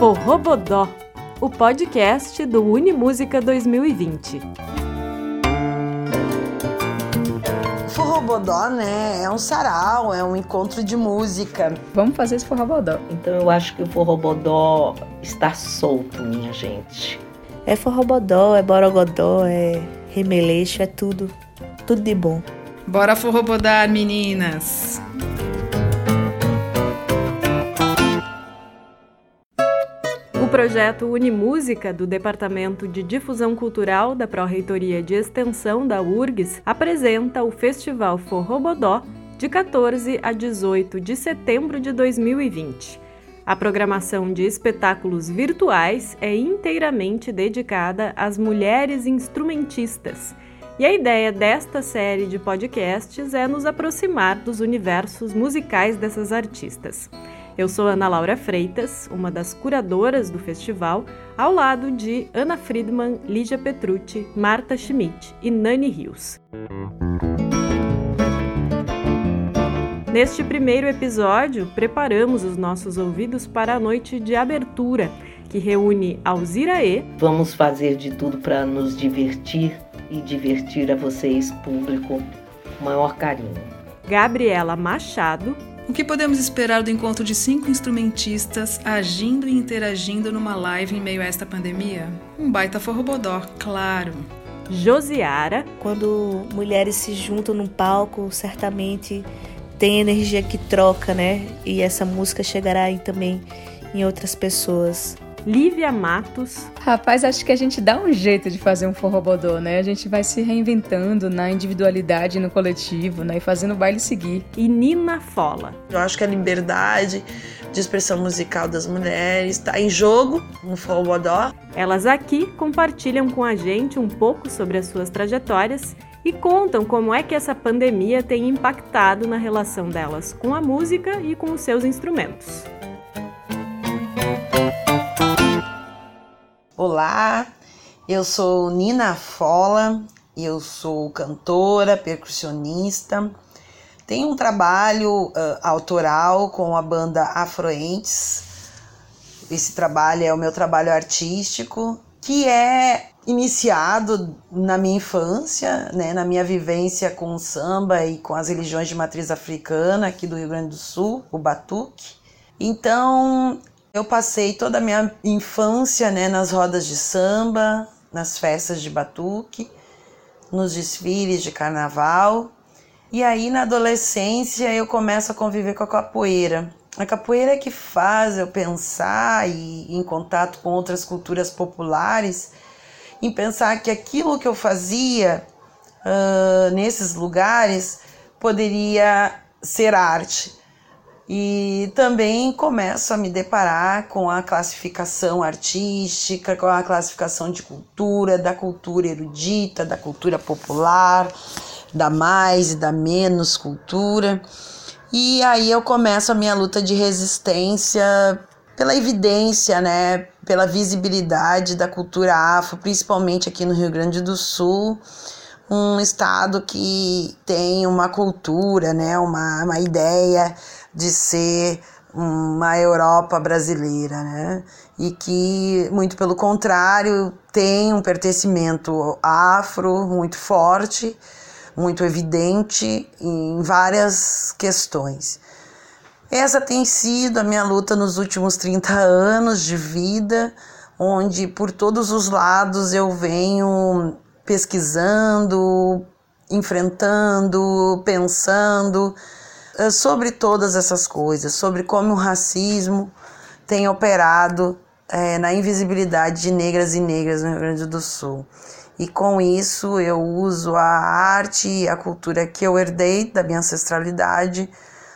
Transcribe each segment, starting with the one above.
Forrobodó, o podcast do Unimúsica 2020. Forrobodó, né, é um sarau, é um encontro de música. Vamos fazer esse forrobodó. Então eu acho que o forrobodó está solto, minha gente. É forrobodó, é borogodó, é remeleixo, é tudo. Tudo de bom. Bora forrobodar, meninas! Projeto Unimúsica, do Departamento de Difusão Cultural da Pró-Reitoria de Extensão da URGS, apresenta o Festival Forrobodó de 14 a 18 de setembro de 2020. A programação de espetáculos virtuais é inteiramente dedicada às mulheres instrumentistas. E a ideia desta série de podcasts é nos aproximar dos universos musicais dessas artistas. Eu sou Ana Laura Freitas, uma das curadoras do festival, ao lado de Ana Friedman, Lígia Petrucci, Marta Schmidt e Nani Rios. Neste primeiro episódio, preparamos os nossos ouvidos para a noite de abertura, que reúne Alziraê. Vamos fazer de tudo para nos divertir e divertir a vocês, público, o maior carinho. Gabriela Machado. O que podemos esperar do encontro de cinco instrumentistas agindo e interagindo numa live em meio a esta pandemia? Um baita forrobodó, claro. Josiara. Quando mulheres se juntam num palco, certamente tem energia que troca, né? E essa música chegará aí também em outras pessoas. Lívia Matos. Rapaz, acho que a gente dá um jeito de fazer um forrobodô, né? A gente vai se reinventando na individualidade, no coletivo, né? E fazendo o baile seguir. E Nina Fola. Eu acho que a liberdade de expressão musical das mulheres está em jogo no forrobodó. Elas aqui compartilham com a gente um pouco sobre as suas trajetórias e contam como é que essa pandemia tem impactado na relação delas com a música e com os seus instrumentos. Olá, eu sou Nina Fola, eu sou cantora, percussionista. Tenho um trabalho uh, autoral com a banda Afroentes. Esse trabalho é o meu trabalho artístico, que é iniciado na minha infância, né, na minha vivência com o samba e com as religiões de matriz africana aqui do Rio Grande do Sul, o batuque. Então, eu passei toda a minha infância né, nas rodas de samba, nas festas de batuque, nos desfiles de carnaval. E aí, na adolescência, eu começo a conviver com a capoeira. A capoeira é que faz eu pensar e em contato com outras culturas populares, em pensar que aquilo que eu fazia uh, nesses lugares poderia ser arte e também começo a me deparar com a classificação artística, com a classificação de cultura, da cultura erudita, da cultura popular, da mais e da menos cultura. E aí eu começo a minha luta de resistência pela evidência, né, pela visibilidade da cultura afro, principalmente aqui no Rio Grande do Sul um estado que tem uma cultura, né, uma, uma ideia de ser uma Europa brasileira, né? E que, muito pelo contrário, tem um pertencimento afro muito forte, muito evidente em várias questões. Essa tem sido a minha luta nos últimos 30 anos de vida, onde por todos os lados eu venho pesquisando, enfrentando, pensando sobre todas essas coisas, sobre como o racismo tem operado é, na invisibilidade de negras e negras no Rio Grande do Sul. E com isso eu uso a arte e a cultura que eu herdei da minha ancestralidade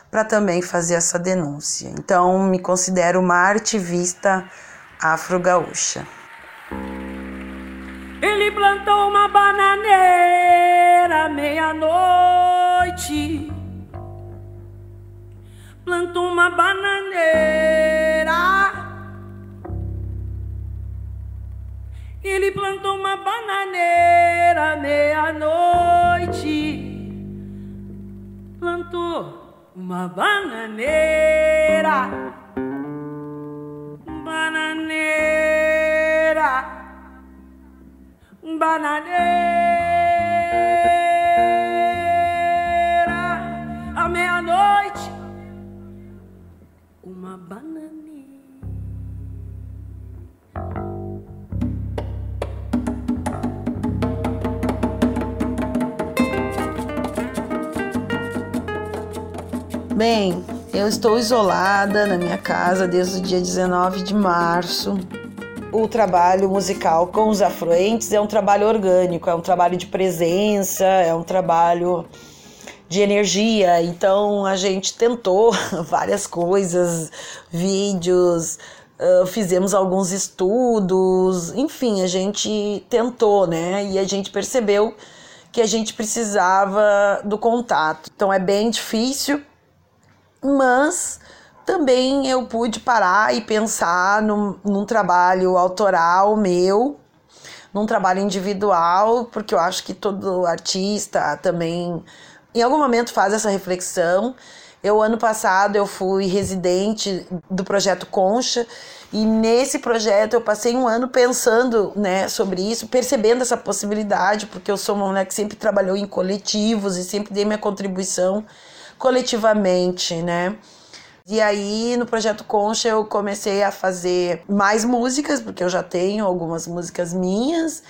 para também fazer essa denúncia. Então me considero uma ativista afro-gaúcha. Ele plantou uma bananeira meia-noite. planto uma bananeira. Ele plantou uma bananeira meia-noite. Plantou uma bananeira. Bananeira. Bananeira. Bem, eu estou isolada na minha casa desde o dia 19 de março. O trabalho musical com os afluentes é um trabalho orgânico, é um trabalho de presença, é um trabalho de energia. Então a gente tentou várias coisas, vídeos, uh, fizemos alguns estudos, enfim, a gente tentou, né? E a gente percebeu que a gente precisava do contato. Então é bem difícil mas também eu pude parar e pensar num, num trabalho autoral meu, num trabalho individual, porque eu acho que todo artista também em algum momento faz essa reflexão. Eu ano passado eu fui residente do projeto Concha e nesse projeto eu passei um ano pensando, né, sobre isso, percebendo essa possibilidade, porque eu sou uma mulher que sempre trabalhou em coletivos e sempre dei minha contribuição coletivamente, né? E aí, no projeto Concha, eu comecei a fazer mais músicas, porque eu já tenho algumas músicas minhas,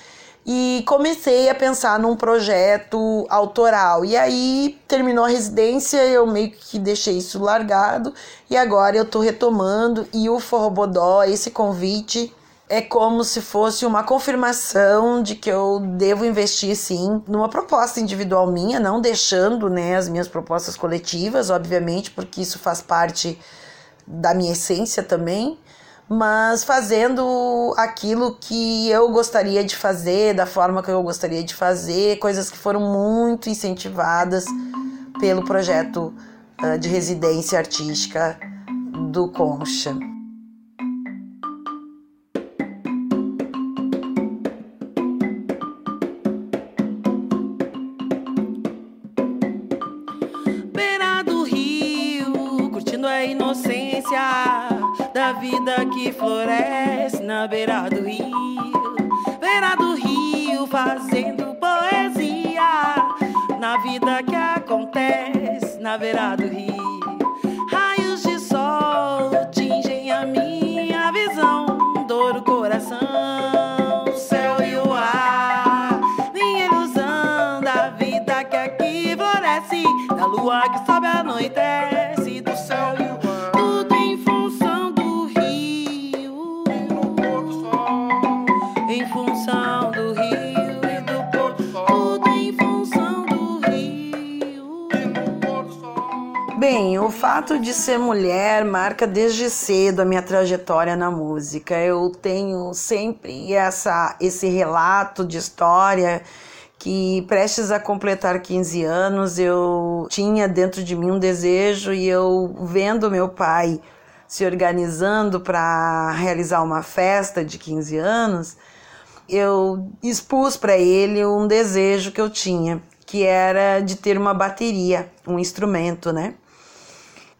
e comecei a pensar num projeto autoral. E aí, terminou a residência, eu meio que deixei isso largado, e agora eu tô retomando, e o Forrobodó, esse convite é como se fosse uma confirmação de que eu devo investir sim numa proposta individual minha, não deixando né, as minhas propostas coletivas, obviamente, porque isso faz parte da minha essência também, mas fazendo aquilo que eu gostaria de fazer, da forma que eu gostaria de fazer, coisas que foram muito incentivadas pelo projeto uh, de residência artística do Concha. Vida que floresce na beira do rio, beira do rio fazendo poesia na vida que acontece na beira do rio. Raios de sol tingem a minha visão, dor o coração, céu e o ar, minha ilusão da vida que aqui floresce, da lua que sobe à noite. Bem, o fato de ser mulher marca desde cedo a minha trajetória na música. Eu tenho sempre essa, esse relato de história que prestes a completar 15 anos eu tinha dentro de mim um desejo e eu vendo meu pai se organizando para realizar uma festa de 15 anos, eu expus para ele um desejo que eu tinha, que era de ter uma bateria, um instrumento, né?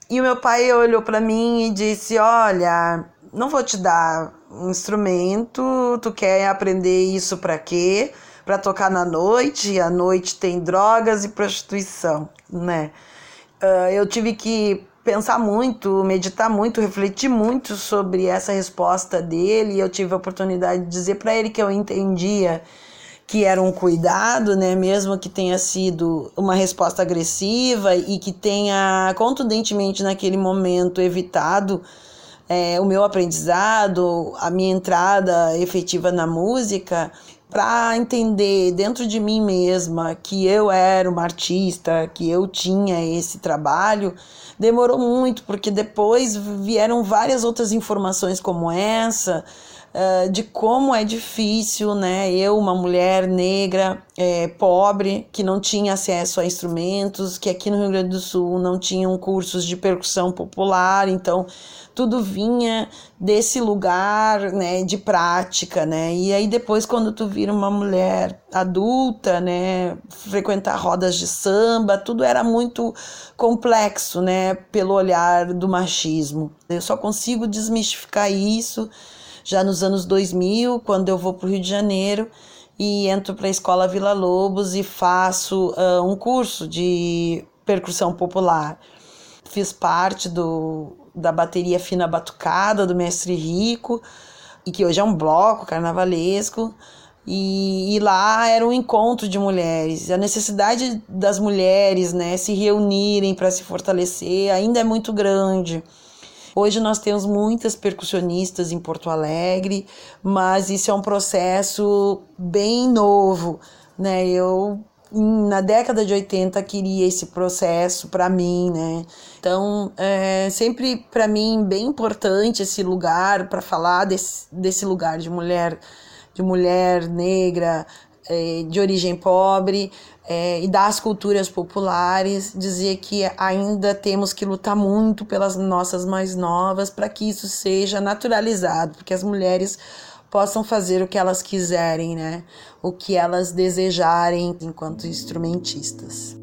E o meu pai olhou para mim e disse: Olha, não vou te dar um instrumento, tu quer aprender isso para quê? Para tocar na noite, e à noite tem drogas e prostituição, né? Uh, eu tive que pensar muito, meditar muito, refletir muito sobre essa resposta dele. E eu tive a oportunidade de dizer para ele que eu entendia que era um cuidado, né, mesmo que tenha sido uma resposta agressiva e que tenha contundentemente naquele momento evitado é, o meu aprendizado, a minha entrada efetiva na música, para entender dentro de mim mesma que eu era uma artista, que eu tinha esse trabalho, demorou muito, porque depois vieram várias outras informações como essa de como é difícil, né? Eu, uma mulher negra, é, pobre, que não tinha acesso a instrumentos, que aqui no Rio Grande do Sul não tinham cursos de percussão popular, então tudo vinha desse lugar, né, de prática, né? E aí depois quando tu vira uma mulher adulta, né, frequentar rodas de samba, tudo era muito complexo, né, pelo olhar do machismo. Eu só consigo desmistificar isso já nos anos 2000, quando eu vou para o Rio de Janeiro e entro para a escola Vila Lobos e faço uh, um curso de percussão popular. Fiz parte do, da bateria fina batucada do mestre Rico, e que hoje é um bloco carnavalesco. E, e, lá era um encontro de mulheres. A necessidade das mulheres né, se reunirem para se fortalecer ainda é muito grande. Hoje nós temos muitas percussionistas em Porto Alegre, mas isso é um processo bem novo. Né? Eu na década de 80 queria esse processo para mim, né? Então, é sempre para mim bem importante esse lugar para falar desse, desse lugar de mulher de mulher negra, é, de origem pobre é, e das culturas populares, dizer que ainda temos que lutar muito pelas nossas mais novas para que isso seja naturalizado, porque as mulheres possam fazer o que elas quiserem, né? O que elas desejarem enquanto instrumentistas.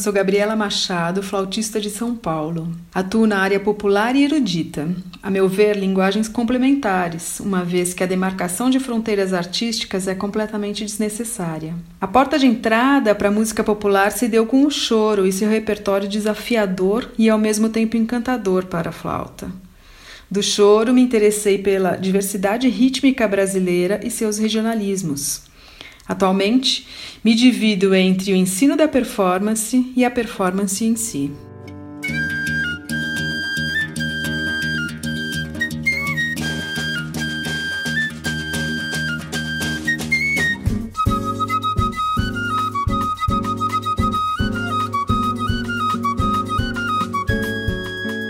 Sou Gabriela Machado, flautista de São Paulo. Atuo na área popular e erudita. A meu ver, linguagens complementares, uma vez que a demarcação de fronteiras artísticas é completamente desnecessária. A porta de entrada para a música popular se deu com o choro e seu repertório desafiador e ao mesmo tempo encantador para a flauta. Do choro me interessei pela diversidade rítmica brasileira e seus regionalismos. Atualmente, me divido entre o ensino da performance e a performance em si.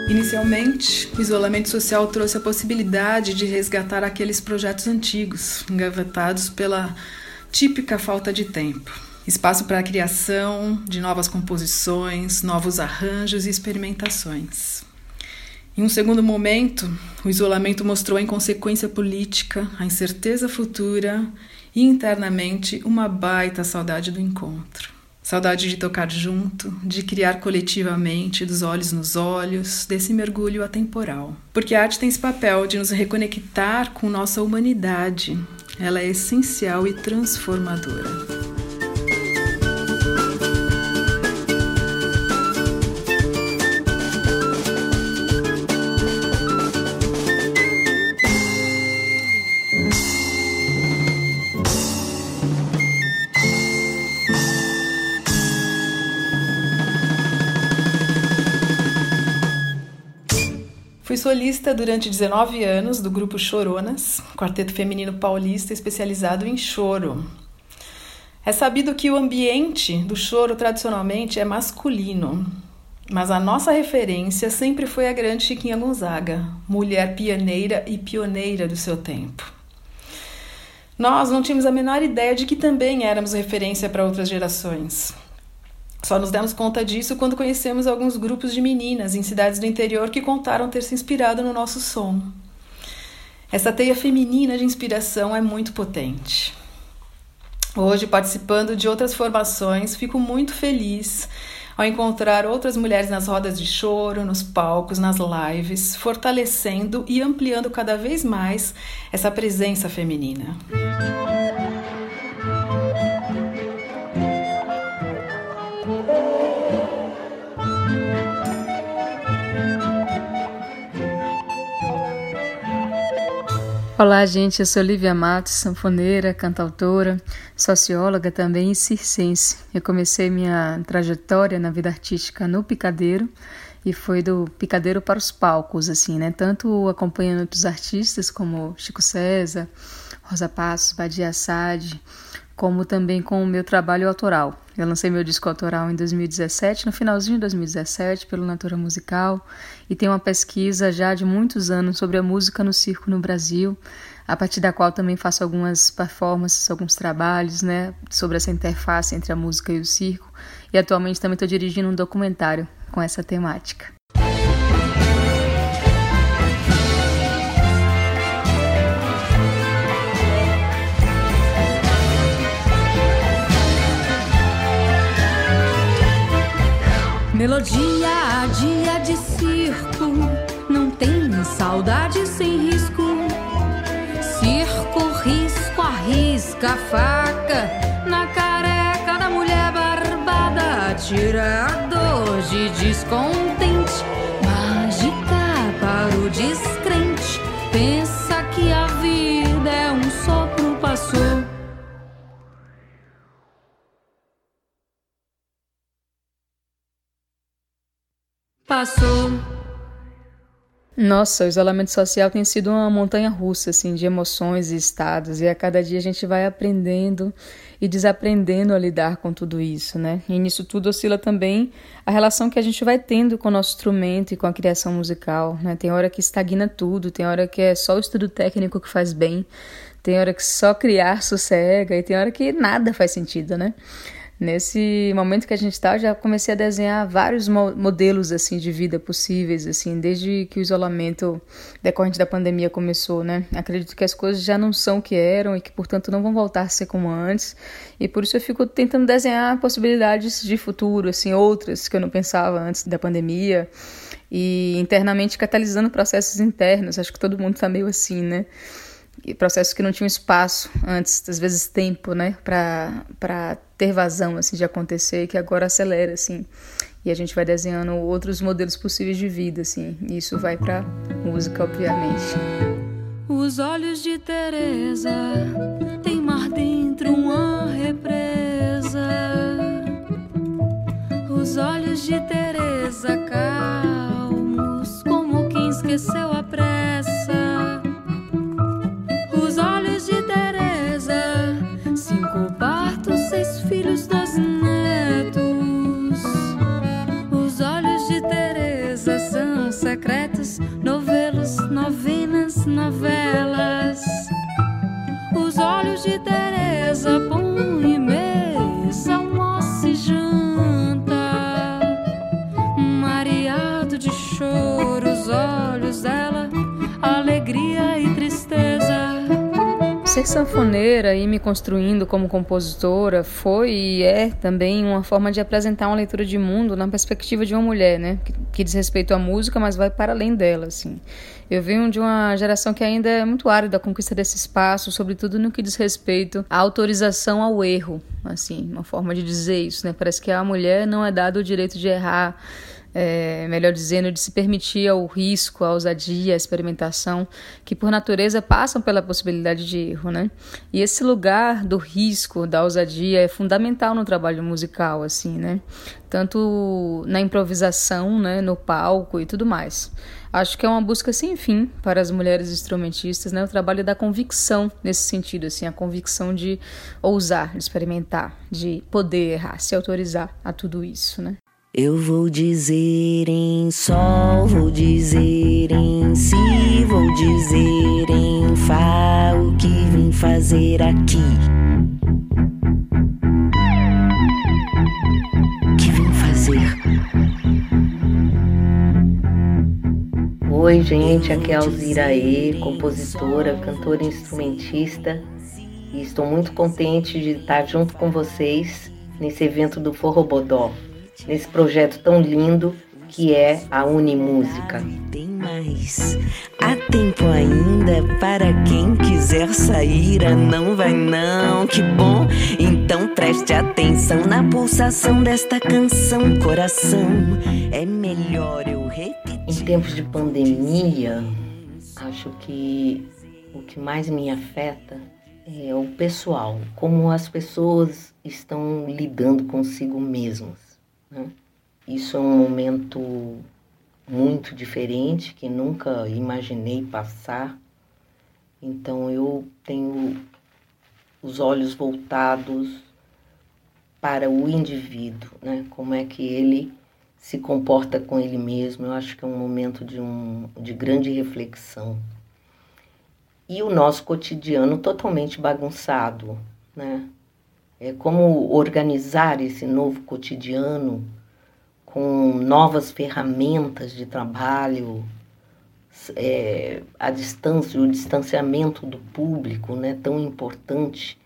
Inicialmente, o isolamento social trouxe a possibilidade de resgatar aqueles projetos antigos, engavetados pela típica falta de tempo. Espaço para a criação de novas composições, novos arranjos e experimentações. Em um segundo momento, o isolamento mostrou a inconsequência política, a incerteza futura e internamente uma baita saudade do encontro. Saudade de tocar junto, de criar coletivamente, dos olhos nos olhos, desse mergulho atemporal. Porque a arte tem esse papel de nos reconectar com nossa humanidade, ela é essencial e transformadora. Solista durante 19 anos do grupo Choronas, quarteto feminino paulista especializado em choro. É sabido que o ambiente do choro tradicionalmente é masculino, mas a nossa referência sempre foi a grande Chiquinha Gonzaga, mulher pioneira e pioneira do seu tempo. Nós não tínhamos a menor ideia de que também éramos referência para outras gerações. Só nos demos conta disso quando conhecemos alguns grupos de meninas em cidades do interior que contaram ter se inspirado no nosso som. Essa teia feminina de inspiração é muito potente. Hoje, participando de outras formações, fico muito feliz ao encontrar outras mulheres nas rodas de choro, nos palcos, nas lives, fortalecendo e ampliando cada vez mais essa presença feminina. Olá, gente. Eu sou Lívia Matos, sanfoneira, cantautora, socióloga também e circense. Eu comecei minha trajetória na vida artística no Picadeiro e foi do Picadeiro para os palcos, assim, né? Tanto acompanhando outros artistas como Chico César, Rosa Passos, Badia Assad, como também com o meu trabalho autoral. Eu lancei meu disco autoral em 2017, no finalzinho de 2017, pelo Natura Musical, e tenho uma pesquisa já de muitos anos sobre a música no circo no Brasil, a partir da qual também faço algumas performances, alguns trabalhos, né, sobre essa interface entre a música e o circo. E atualmente também estou dirigindo um documentário com essa temática. Melodia, dia de circo, não tem saudade sem risco. Circo, risco, arrisca a faca na careca da mulher barbada. Tira a dor de descontente, mágica para o descrente. Passou. Nossa, o isolamento social tem sido uma montanha russa assim de emoções e estados, e a cada dia a gente vai aprendendo e desaprendendo a lidar com tudo isso, né? E nisso tudo oscila também a relação que a gente vai tendo com o nosso instrumento e com a criação musical, né? Tem hora que estagna tudo, tem hora que é só o estudo técnico que faz bem, tem hora que só criar sossega e tem hora que nada faz sentido, né? Nesse momento que a gente está, já comecei a desenhar vários modelos assim de vida possíveis, assim, desde que o isolamento decorrente da pandemia começou, né? Acredito que as coisas já não são o que eram e que, portanto, não vão voltar a ser como antes. E por isso eu fico tentando desenhar possibilidades de futuro, assim, outras que eu não pensava antes da pandemia. E internamente catalisando processos internos. Acho que todo mundo está meio assim, né? Processos que não tinham espaço antes, às vezes tempo, né, para ter vazão assim de acontecer, que agora acelera assim. E a gente vai desenhando outros modelos possíveis de vida assim. E isso vai para música, obviamente. Os olhos de Teresa tem mar dentro uma represa. Os olhos de Teresa calmos como quem esqueceu Ser sanfoneira e me construindo como compositora foi e é também uma forma de apresentar uma leitura de mundo na perspectiva de uma mulher, né? Que, que diz respeito à música, mas vai para além dela, assim. Eu venho de uma geração que ainda é muito árida a conquista desse espaço, sobretudo no que diz respeito à autorização ao erro, assim, uma forma de dizer isso, né? Parece que a mulher não é dado o direito de errar é, melhor dizendo, de se permitir ao risco, a ousadia, a experimentação, que por natureza passam pela possibilidade de erro, né? E esse lugar do risco, da ousadia é fundamental no trabalho musical, assim, né? Tanto na improvisação, né, no palco e tudo mais. Acho que é uma busca sem fim para as mulheres instrumentistas, né? O trabalho da convicção nesse sentido, assim, a convicção de ousar, de experimentar, de poder errar, se autorizar a tudo isso, né? Eu vou dizer em sol, vou dizer em si, vou dizer em fá o que vim fazer aqui. Que vim fazer? Oi, gente, aqui é Alzira E, compositora, cantora e instrumentista, e estou muito contente de estar junto com vocês nesse evento do Forró Bodó nesse projeto tão lindo que é a Unimúsica. Tem mais, há tempo ainda para quem quiser sair. Ah, não vai não, que bom. Então preste atenção na pulsação desta canção, coração. É melhor eu repetir. Em tempos de pandemia, acho que o que mais me afeta é o pessoal, como as pessoas estão lidando consigo mesmas né? Isso é um momento muito diferente que nunca imaginei passar. Então eu tenho os olhos voltados para o indivíduo, né? Como é que ele se comporta com ele mesmo. Eu acho que é um momento de, um, de grande reflexão. E o nosso cotidiano totalmente bagunçado, né? É como organizar esse novo cotidiano com novas ferramentas de trabalho, é, a distância, o distanciamento do público, né, tão importante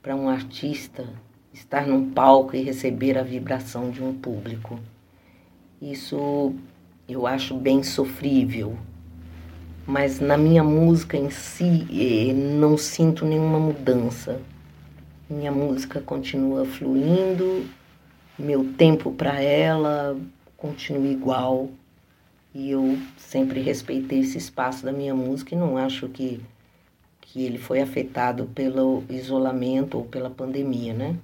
para um artista estar num palco e receber a vibração de um público. Isso eu acho bem sofrível. Mas na minha música em si, eh, não sinto nenhuma mudança. Minha música continua fluindo, meu tempo para ela continua igual. E eu sempre respeitei esse espaço da minha música e não acho que, que ele foi afetado pelo isolamento ou pela pandemia, né?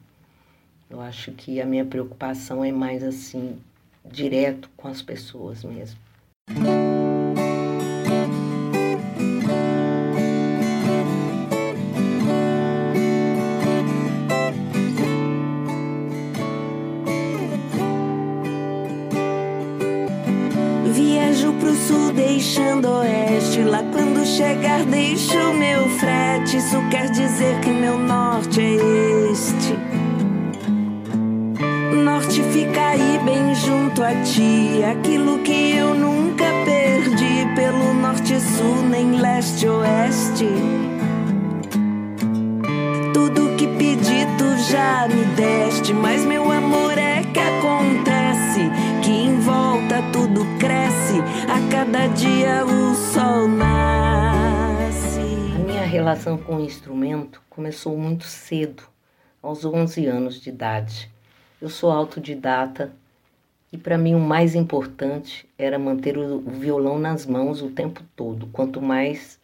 Eu acho que a minha preocupação é mais assim, direto com as pessoas mesmo. Deixando oeste. Lá quando chegar, deixo meu frete. Isso quer dizer que meu norte é este norte fica aí bem junto a ti. Aquilo que eu nunca perdi pelo norte, sul, nem leste, oeste. Tudo que pedi tu já me deste, mas meu amor cada dia o sol nasce. A minha relação com o instrumento começou muito cedo, aos 11 anos de idade. Eu sou autodidata e para mim o mais importante era manter o violão nas mãos o tempo todo. Quanto mais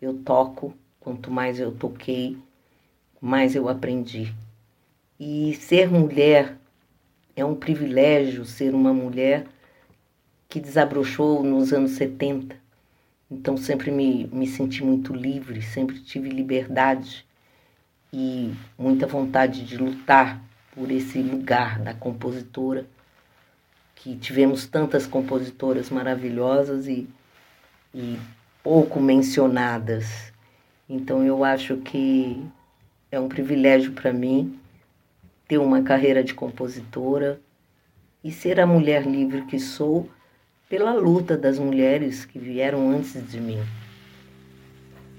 eu toco, quanto mais eu toquei, mais eu aprendi. E ser mulher é um privilégio ser uma mulher que desabrochou nos anos 70. Então sempre me, me senti muito livre, sempre tive liberdade e muita vontade de lutar por esse lugar da compositora, que tivemos tantas compositoras maravilhosas e, e pouco mencionadas. Então eu acho que é um privilégio para mim ter uma carreira de compositora e ser a mulher livre que sou pela luta das mulheres que vieram antes de mim.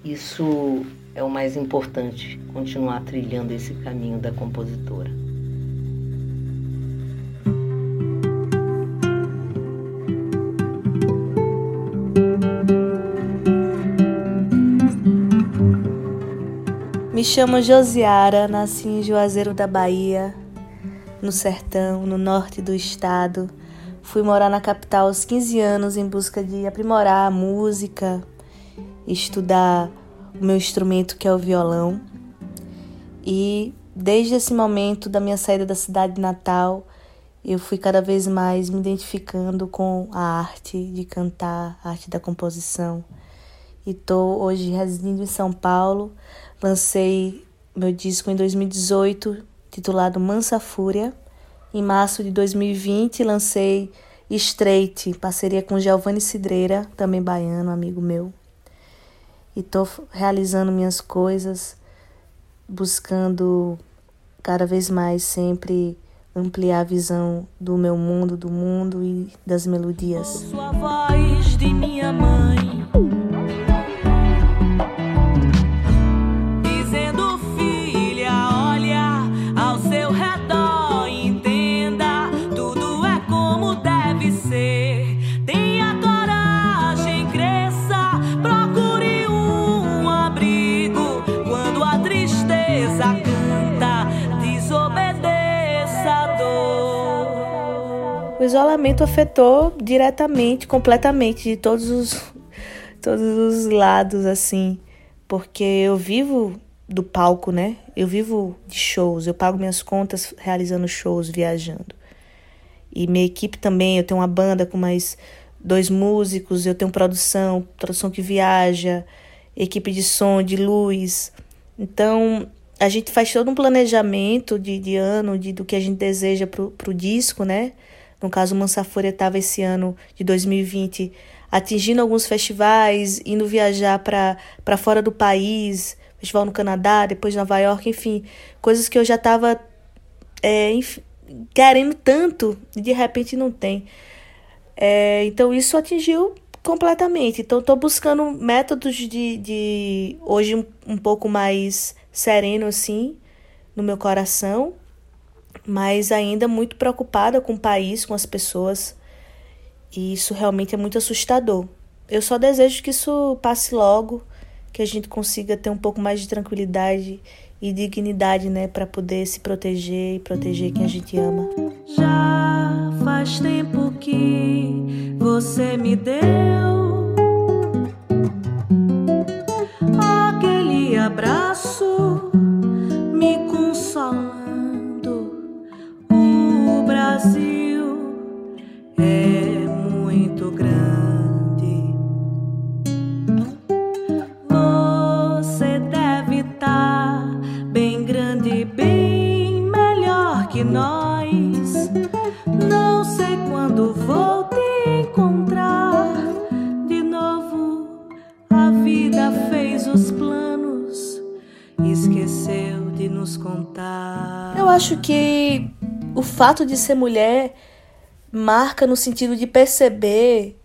Isso é o mais importante, continuar trilhando esse caminho da compositora. Me chamo Josiara, nasci em Juazeiro da Bahia, no sertão, no norte do estado. Fui morar na capital aos 15 anos em busca de aprimorar a música, estudar o meu instrumento que é o violão. E desde esse momento da minha saída da cidade natal, eu fui cada vez mais me identificando com a arte de cantar, a arte da composição. E estou hoje residindo em São Paulo Lancei meu disco em 2018, titulado Mansa Fúria. Em março de 2020, lancei Straight, parceria com Giovanni Cidreira, também baiano, amigo meu. E estou realizando minhas coisas, buscando cada vez mais sempre ampliar a visão do meu mundo, do mundo e das melodias. Ouço a voz de minha mãe. Isolamento afetou diretamente, completamente, de todos os, todos os lados, assim. Porque eu vivo do palco, né? Eu vivo de shows, eu pago minhas contas realizando shows, viajando. E minha equipe também, eu tenho uma banda com mais dois músicos, eu tenho produção, produção que viaja, equipe de som, de luz. Então, a gente faz todo um planejamento de, de ano, de, do que a gente deseja pro, pro disco, né? No caso, o Mansafúria estava esse ano de 2020 atingindo alguns festivais, indo viajar para fora do país, festival no Canadá, depois Nova York, enfim, coisas que eu já estava é, querendo tanto e de repente não tem. É, então isso atingiu completamente. Então estou buscando métodos de, de hoje um, um pouco mais sereno assim no meu coração, mas ainda muito preocupada com o país, com as pessoas. E isso realmente é muito assustador. Eu só desejo que isso passe logo, que a gente consiga ter um pouco mais de tranquilidade e dignidade, né, para poder se proteger e proteger quem a gente ama. Já faz tempo que você me deu aquele abraço Brasil é muito grande. Você deve estar tá bem grande, bem melhor que nós. Não sei quando vou te encontrar de novo. A vida fez os planos, esqueceu de nos contar. Eu acho que o fato de ser mulher marca no sentido de perceber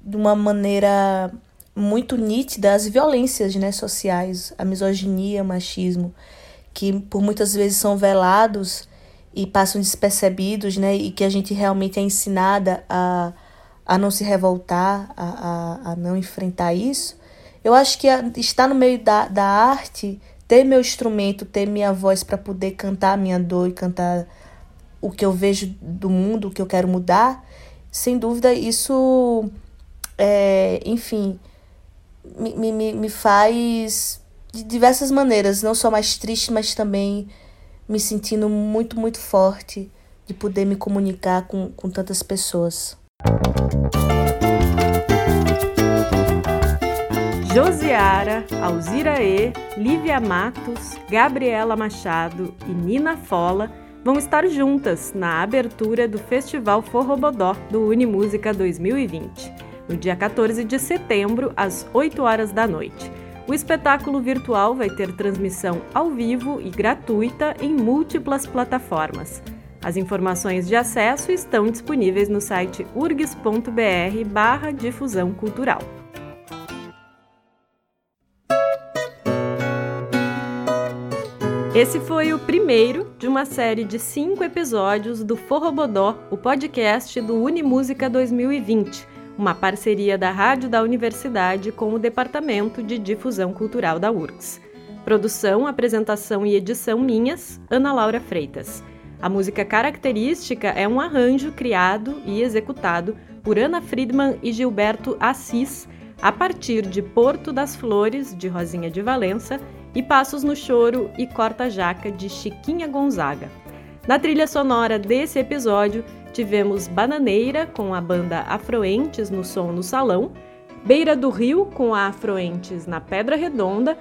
de uma maneira muito nítida as violências né, sociais, a misoginia, o machismo, que por muitas vezes são velados e passam despercebidos, né, e que a gente realmente é ensinada a, a não se revoltar, a, a, a não enfrentar isso. Eu acho que estar no meio da, da arte, ter meu instrumento, ter minha voz para poder cantar a minha dor e cantar o que eu vejo do mundo, o que eu quero mudar, sem dúvida isso, é, enfim, me, me, me faz de diversas maneiras, não só mais triste, mas também me sentindo muito, muito forte de poder me comunicar com, com tantas pessoas. Josiara, Alzira E, Lívia Matos, Gabriela Machado e Nina Fola vão estar juntas na abertura do Festival Forrobodó do Unimúsica 2020, no dia 14 de setembro, às 8 horas da noite. O espetáculo virtual vai ter transmissão ao vivo e gratuita em múltiplas plataformas. As informações de acesso estão disponíveis no site urgs.br difusão cultural. Esse foi o primeiro de uma série de cinco episódios do Forrobodó, o podcast do Unimúsica 2020, uma parceria da Rádio da Universidade com o Departamento de Difusão Cultural da URGS. Produção, apresentação e edição minhas, Ana Laura Freitas. A música característica é um arranjo criado e executado por Ana Friedman e Gilberto Assis, a partir de Porto das Flores, de Rosinha de Valença, e Passos no Choro e Corta Jaca de Chiquinha Gonzaga. Na trilha sonora desse episódio, tivemos Bananeira com a banda Afroentes no Som no Salão, Beira do Rio com a Afroentes na Pedra Redonda,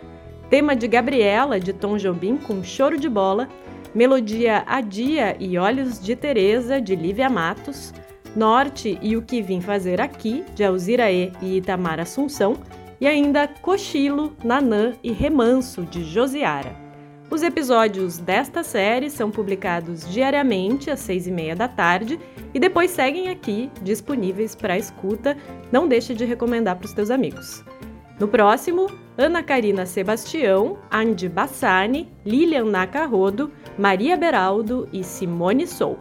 tema de Gabriela de Tom Jobim com Choro de Bola, melodia Adia e Olhos de Teresa de Lívia Matos, Norte e o que vim fazer aqui de Alzira E e Itamar Assunção, e ainda Cochilo, Nanã e Remanso, de Josiara. Os episódios desta série são publicados diariamente às seis e meia da tarde e depois seguem aqui, disponíveis para escuta. Não deixe de recomendar para os teus amigos. No próximo, Ana Karina Sebastião, Andy Bassani, Lilian Nacarrodo, Maria Beraldo e Simone Sou.